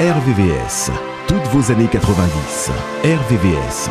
RVVS. Toutes vos années 90. RVVS.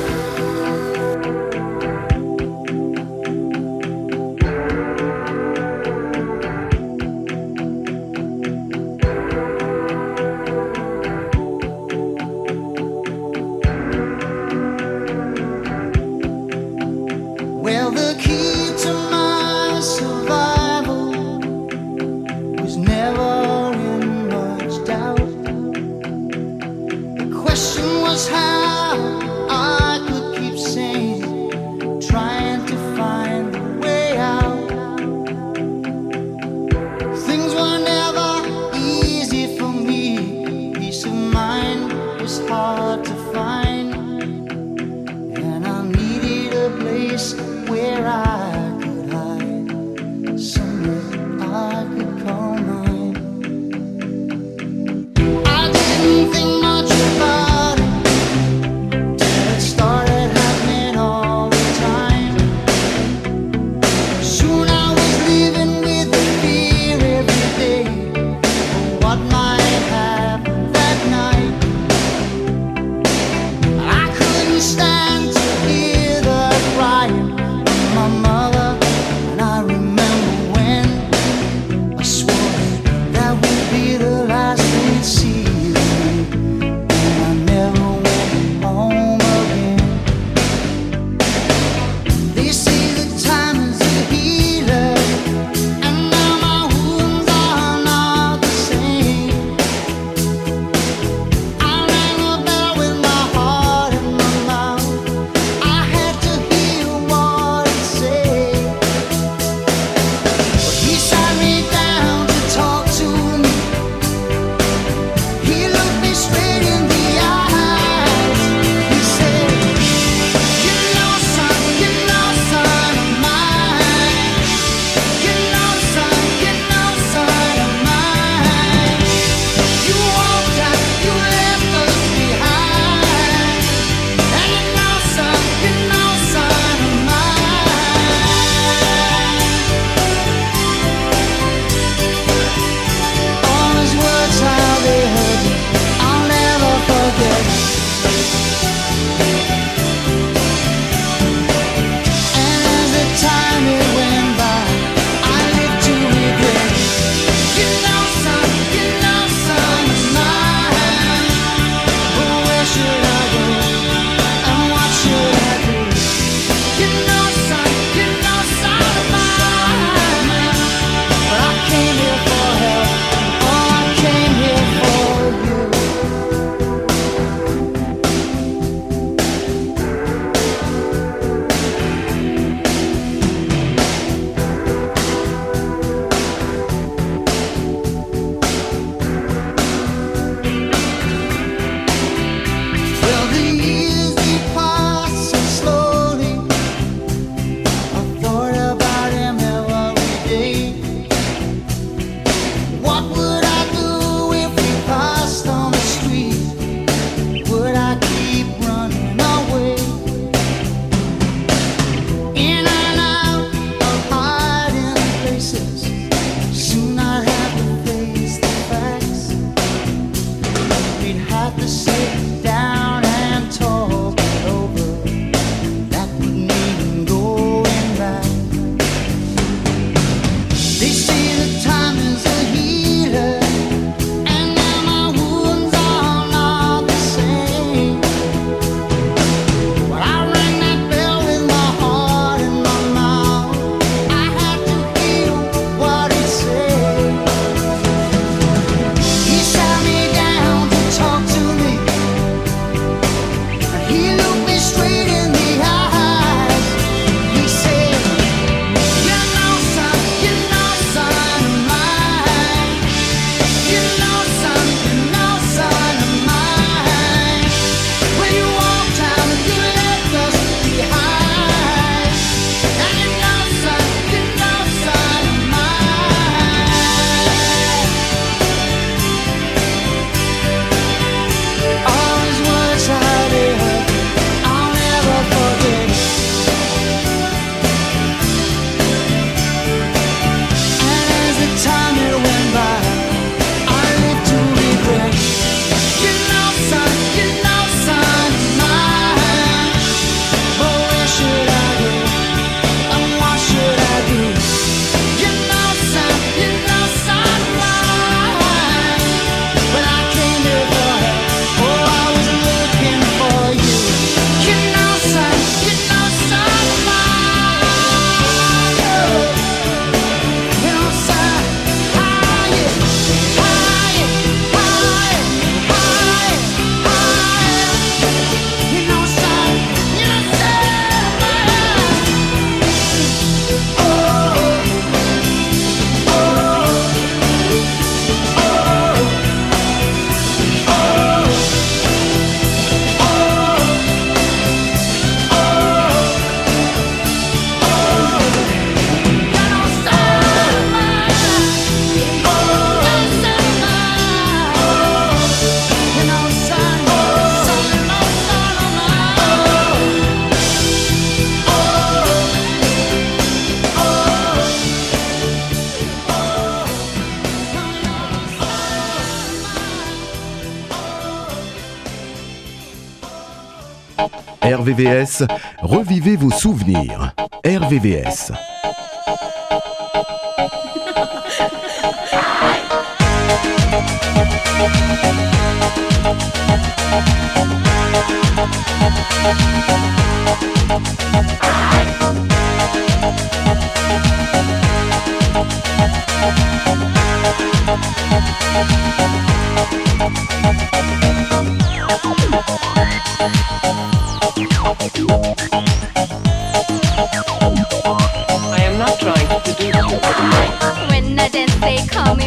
RVVS, revivez vos souvenirs. RVVS.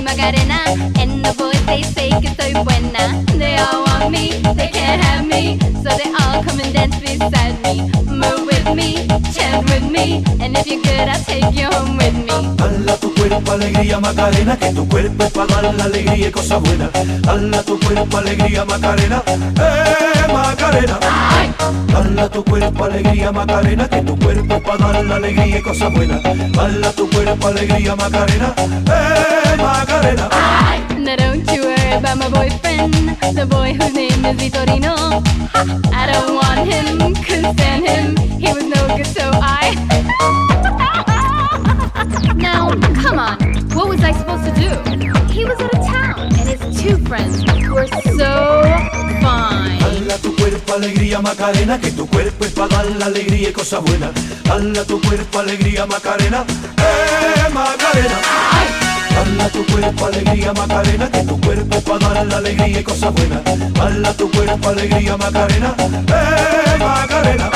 Macarena. And the boys they say que soy buena. They all want me, they can't have me. So they all come and dance beside me. Move with me. And if you're good, I'll take you home with me. Hala tu cuerpo, alegría, Macarena. Que tu cuerpo es para dar la alegría y cosas buenas. Hala tu cuerpo, alegría, Macarena. Eh, Macarena. Hala tu cuerpo, alegría, Macarena. Que tu cuerpo es para dar la alegría y cosas buenas. Hala tu cuerpo, alegría, Macarena. Eh, Macarena. Now don't you worry about my boyfriend, the boy whose name is Vitorino. I don't want him, couldn't stand him, he was no good, so I. now, come on, what was I supposed to do? He was out of town, and his two friends were so fine. Hala tu cuerpo, alegría, Macarena, que tu cuerpo es para dar la alegría y cosas buenas. Hala tu cuerpo, alegría, Macarena, eh, Macarena. Hala tu cuerpo, alegría, Macarena, que tu cuerpo para dar la alegría y cosas buenas. Hala tu cuerpo, alegría, Macarena, eh, Macarena.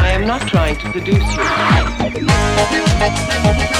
I am not trying to seduce you.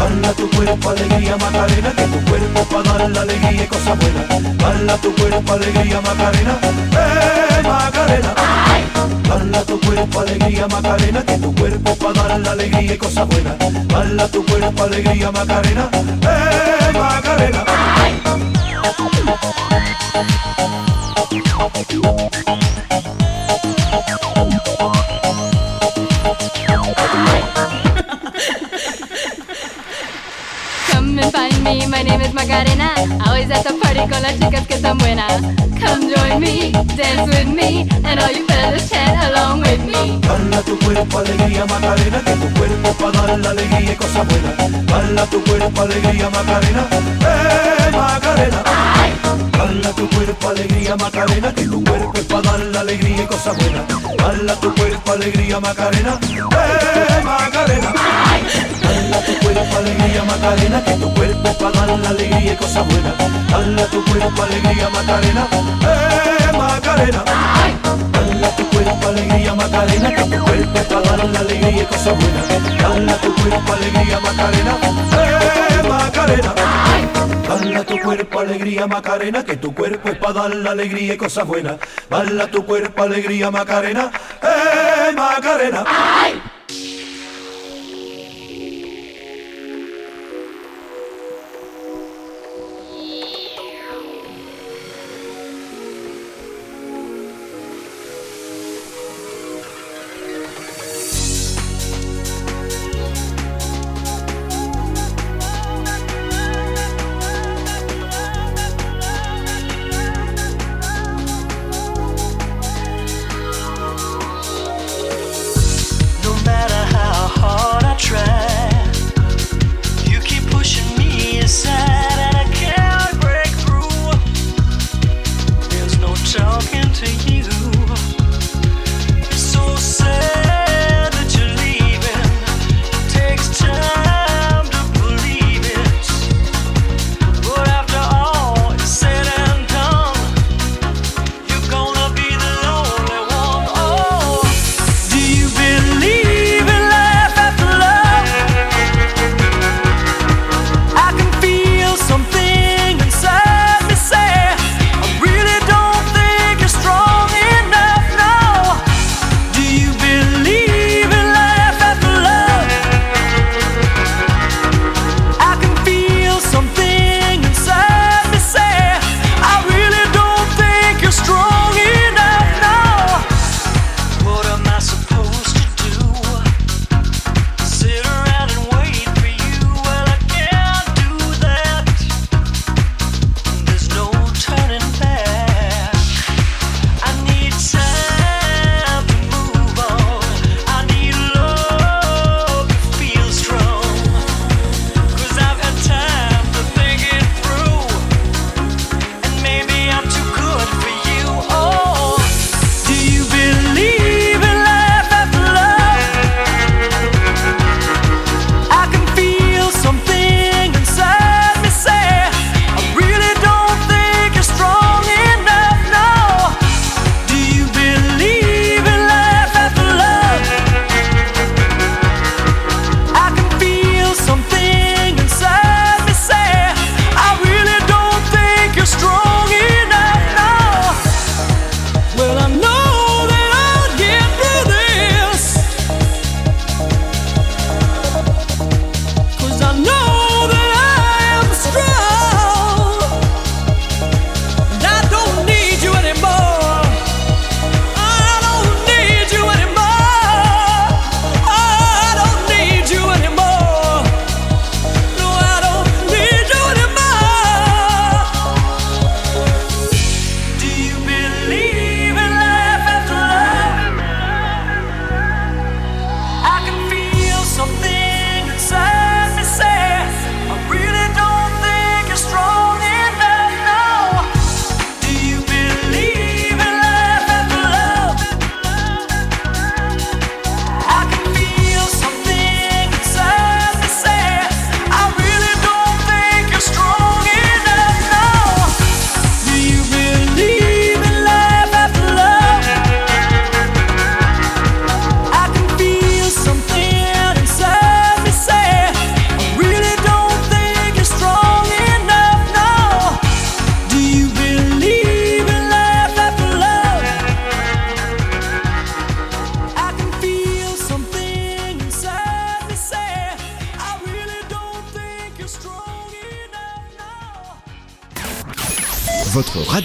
Hala tu cuerpo, alegría, Macarena, que tu cuerpo para dar la alegría y cosas buenas. Hala tu cuerpo, alegría, Macarena, eh, Macarena. Hala tu cuerpo, alegría, Macarena, que tu cuerpo para dar la alegría y cosas buenas. Hala tu cuerpo, alegría, Macarena, eh, Macarena. Come find me, my name is Macarena. Always at the party con las chicas que están buenas. Come join me, dance with me, and all you fellas chant along with me. Hala tu cuerpo, alegría, Macarena, que tu cuerpo para dar la alegría y cosas buenas. Hala tu cuerpo, alegría, Macarena, eh, Macarena. Hala tu cuerpo, alegría, Macarena, que tu cuerpo es para dar la alegría y cosas buenas. Hala tu cuerpo, alegría, Macarena, eh, Macarena. Tu cuerpo, alegría, Macarena, que tu cuerpo es para dar la alegría y cosas buenas. Hala tu cuerpo, alegría, Macarena, eh, Macarena. Hala tu cuerpo, alegría, Macarena, que tu cuerpo es para dar la alegría y cosas buenas. Hala tu cuerpo, alegría, Macarena, eh, Macarena. Hala alegría Macarena, que tu cuerpo es para dar la alegría y cosas buenas. Bala tu cuerpo, alegría Macarena, eh Macarena. No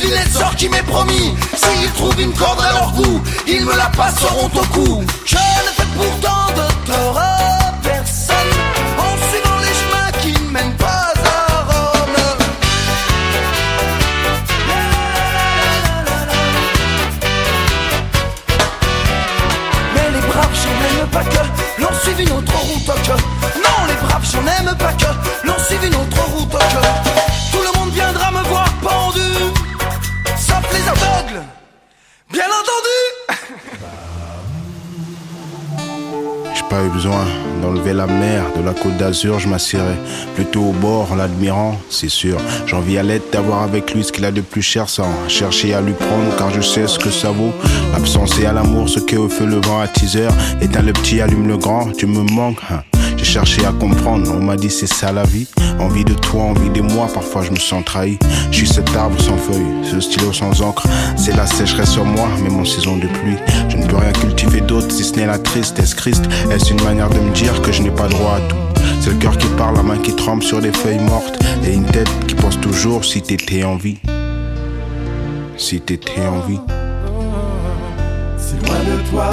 L'îlet de sort qui m'est promis. S'ils trouvent une corde à leur goût, Ils me la passeront au cou. Je pas eu besoin d'enlever la mer de la côte d'Azur, je m'assirais plutôt au bord en l'admirant, c'est sûr. J'envie à l'aide d'avoir avec lui ce qu'il a de plus cher sans chercher à lui prendre car je sais ce que ça vaut. L'absence et à l'amour, ce qu'est au feu le vent à teaser. Éteins le petit, allume le grand, tu me manques. Hein cherché à comprendre, on m'a dit c'est ça la vie. Envie de toi, envie de moi, parfois je me sens trahi. Je suis cet arbre sans feuilles, ce stylo sans encre. C'est la sécheresse sur moi, même en saison de pluie. Je ne peux rien cultiver d'autre si ce n'est la tristesse. Christ, est-ce une manière de me dire que je n'ai pas droit à tout? C'est le cœur qui parle, la main qui tremble sur des feuilles mortes. Et une tête qui pense toujours si t'étais en vie. Si t'étais en vie. Si loin de toi,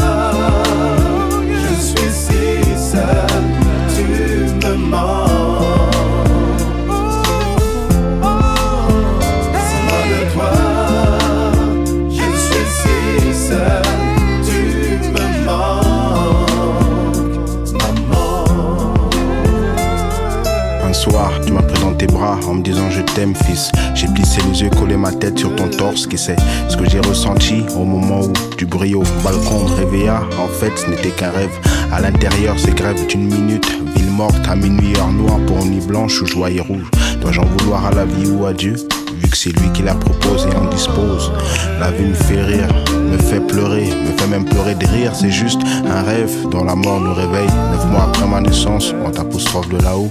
seul, tu m'as pris tes bras en me disant je t'aime fils. J'ai plissé les yeux, collé ma tête sur ton torse, qui sait ce que j'ai ressenti au moment où tu brilles au balcon me réveilla. En fait, ce n'était qu'un rêve. À l'intérieur, c'est grève d'une minute. Ville morte à minuit, heure noire pour nuit blanche ou joie et rouge. Dois-je en vouloir à la vie ou à Dieu? Vu que c'est lui qui la propose et en dispose. La vie me fait rire, me fait pleurer, me fait même pleurer de rire. C'est juste un rêve dont la mort nous réveille. Neuf mois après ma naissance, on t'apostrophe de là-haut.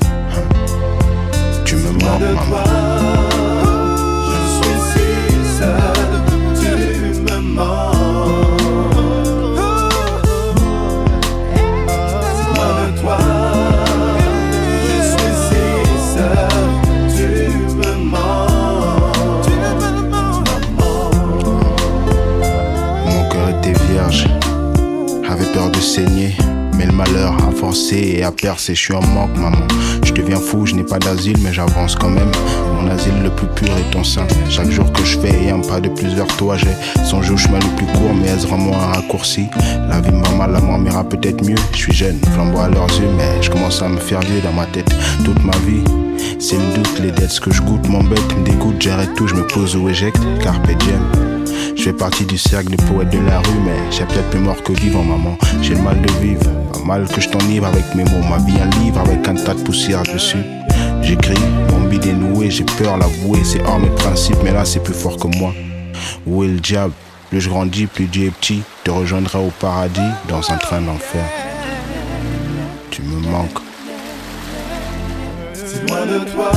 Tu me manques, maman. Je suis malheur a forcé et a percé, je suis en manque, maman. Je deviens fou, je n'ai pas d'asile, mais j'avance quand même. Mon asile le plus pur est ton sein. Chaque jour que je fais un pas de plus vers toi, j'ai songé au chemin le plus court, mais est-ce vraiment un raccourci? La vie me va mal, la mort m'ira peut-être mieux. Je suis jeune, flambeau à leurs yeux, mais je commence à me faire vieux dans ma tête. Toute ma vie, c'est le doute, les dettes, ce que je goûte m'embête, me dégoûte, j'arrête tout, je me pose ou éjecte, carpe diem. Je fais partie du cercle des poètes de la rue, mais j'ai peut-être plus mort que vivant, maman. J'ai le mal de vivre, mal que je t'enivre avec mes mots. Ma vie, un livre avec un tas de poussière dessus. J'écris, mon bide est noué, j'ai peur l'avouer, c'est hors mes principes, mais là c'est plus fort que moi. Où est le diable? Plus je grandis, plus Dieu est petit. Te rejoindrai au paradis dans un train d'enfer. Tu me manques. Si loin de toi,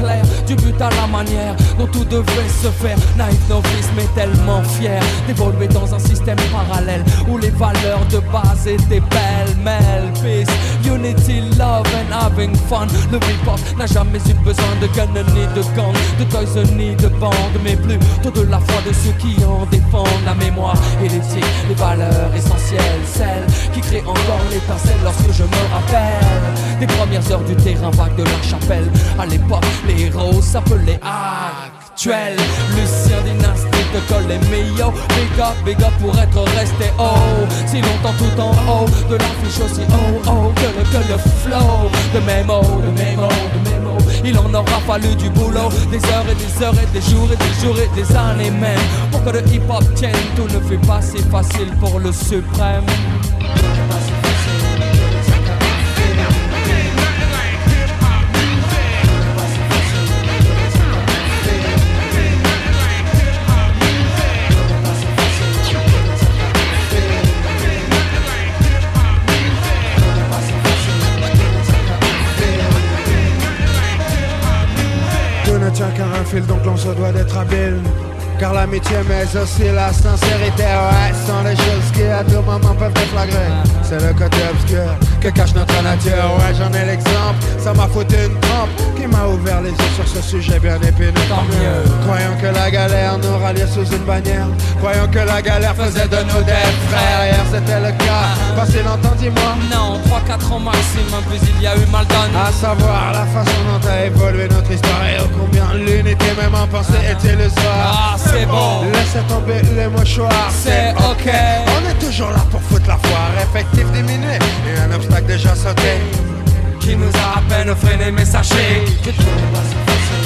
moi. À la manière dont tout devait se faire. Naïf novice, mais tellement fier d'évoluer dans un système parallèle où les valeurs de base étaient belles, peace, unity, love and having fun. Le hip-hop n'a jamais eu besoin de gun ni de gang, de toys ni de bande, mais plutôt de la foi de ceux qui en défendent la mémoire et l'éthique, les valeurs essentielles, celles qui créent encore l'étincelle lorsque je me rappelle des premières heures du terrain vague de la chapelle. À l'époque, les héros s'appelaient actuels. Lucien Dynastie te colle les meilleurs. Big up, big up pour être resté haut. Si longtemps tout en haut de l'affiche aussi oh oh que le, que le flow de mémo, de mémo, de mémo. Il en aura fallu du boulot, des heures et des heures et des jours et des jours et des années même. Pour que le hip hop tienne, tout ne fait pas si facile pour le suprême. Tient qu'à un fil, donc l'on se doit d'être habile. Car l'amitié, mais aussi la sincérité, ouais, sont les choses qui à tout moment peuvent déflagrer. C'est le côté obscur que cache notre nature, ouais, j'en ai l'exemple. Ça m'a foutu une trempe qui m'a ouvert les yeux sur ce sujet bien épineux. Croyant que la galère nous ralliait sous une bannière, croyant que la galère faisait de nous des frères. Hier c'était le cas, pas si longtemps, dis-moi. Non, 3-4 ans maximum, puis il y a eu mal donné. À savoir la façon dont a évolué notre histoire et ô combien l'unité même en pensée est illusoire. C'est bon. Laissez tomber les mouchoirs, C'est ok. On est toujours là pour foutre la foire, effectif diminué et un obstacle déjà sauté. Qui nous a à peine freiné, mais sachez que tout On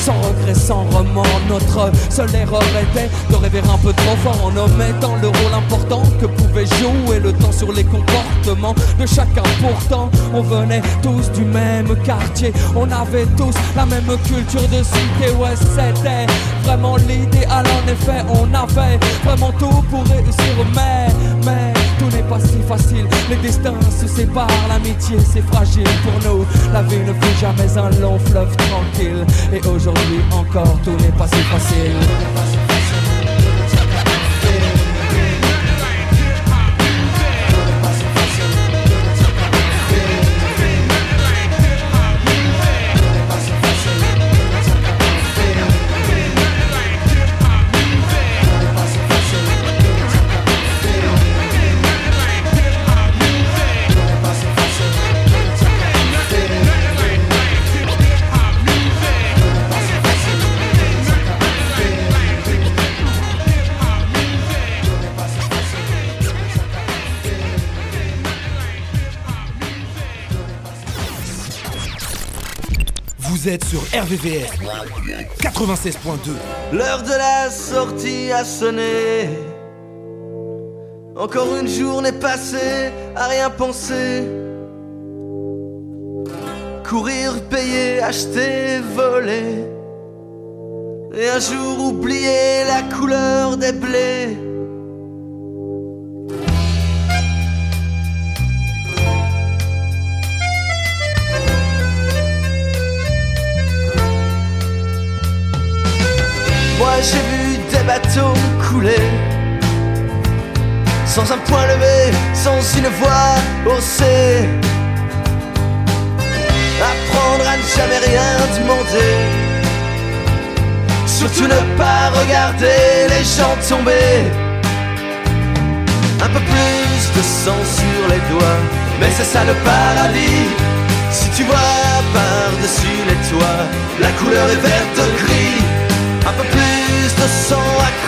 Sans regret, sans remords, notre seule erreur était de rêver un peu trop fort en omettant le rôle important que pouvait jouer le temps sur les comportements de chacun. Pourtant, on venait tous du même quartier, on avait tous la même culture de cité. Ouais, c'était vraiment l'idéal. En effet, on avait vraiment tout pour réussir, mais, pas si facile. Les destins se séparent, l'amitié c'est fragile pour nous. La vie ne fut jamais un long fleuve tranquille. Et aujourd'hui encore, tout n'est pas si facile. Sur RVVS 96.2. L'heure de la sortie a sonné. Encore une journée passée à rien penser. Courir, payer, acheter, voler. Et un jour oublier la couleur des blés. Bateaux couler Sans un point levé, sans une voix haussée. Apprendre à ne jamais rien demander. Surtout ne pas regarder les gens tomber. Un peu plus de sang sur les doigts, mais c'est ça le paradis. Si tu vois par-dessus les toits, la couleur est verte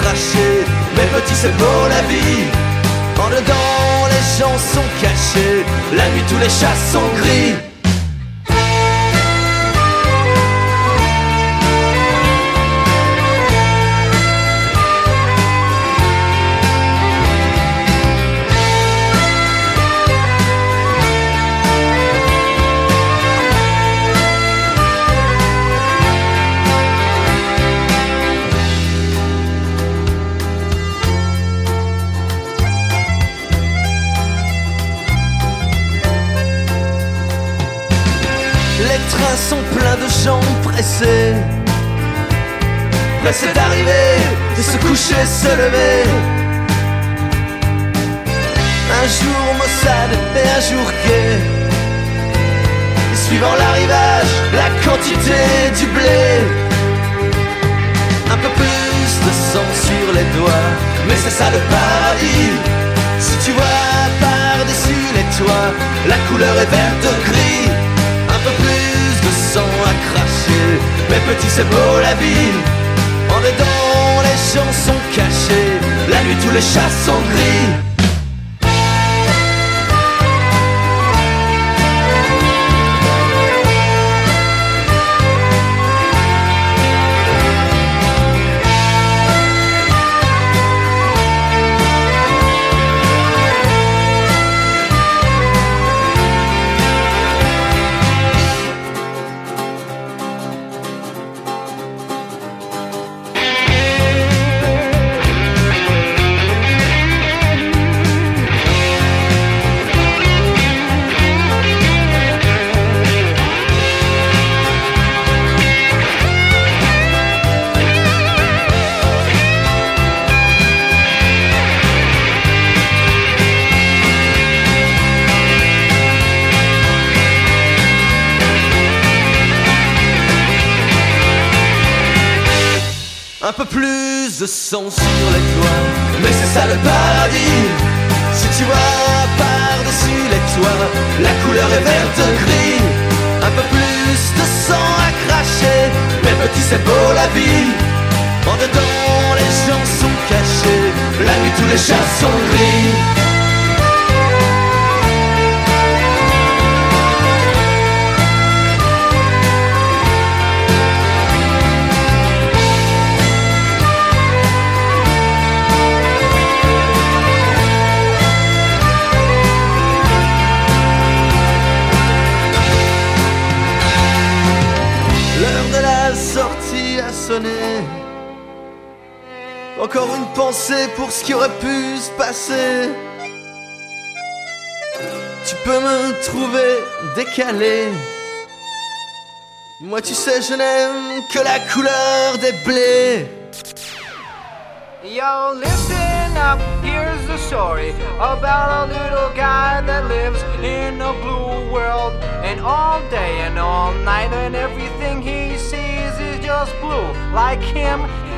cracher, mais petit c'est beau la vie. En dedans les gens sont cachés, la nuit tous les chats sont gris. Gens pressés. Pressés d'arriver, de se coucher, se lever. Un jour maussade et un jour gai Et suivant l'arrivage, la quantité du blé. Un peu plus de sang sur les doigts Mais c'est ça le paradis. Si tu vois par-dessus les toits La couleur est verte gris cracher Mais petit c'est beau la vie En dedans les gens sont cachés. La nuit tous les chats sont gris de sang sur les toits. Mais c'est ça le paradis. Si tu vois par-dessus les toits La couleur est verte gris. Un peu plus de sang à cracher Mais petit c'est beau la vie. En dedans les gens sont cachés. La nuit tous les chats sont gris Encore une pensée pour ce qui aurait pu se passer. Tu peux me trouver décalé. Moi, tu sais, je n'aime que la couleur des blés. Yo, listen up, here's the story about a little guy that lives in a blue world. And all day and all night, and everything he sees is just blue. Like him,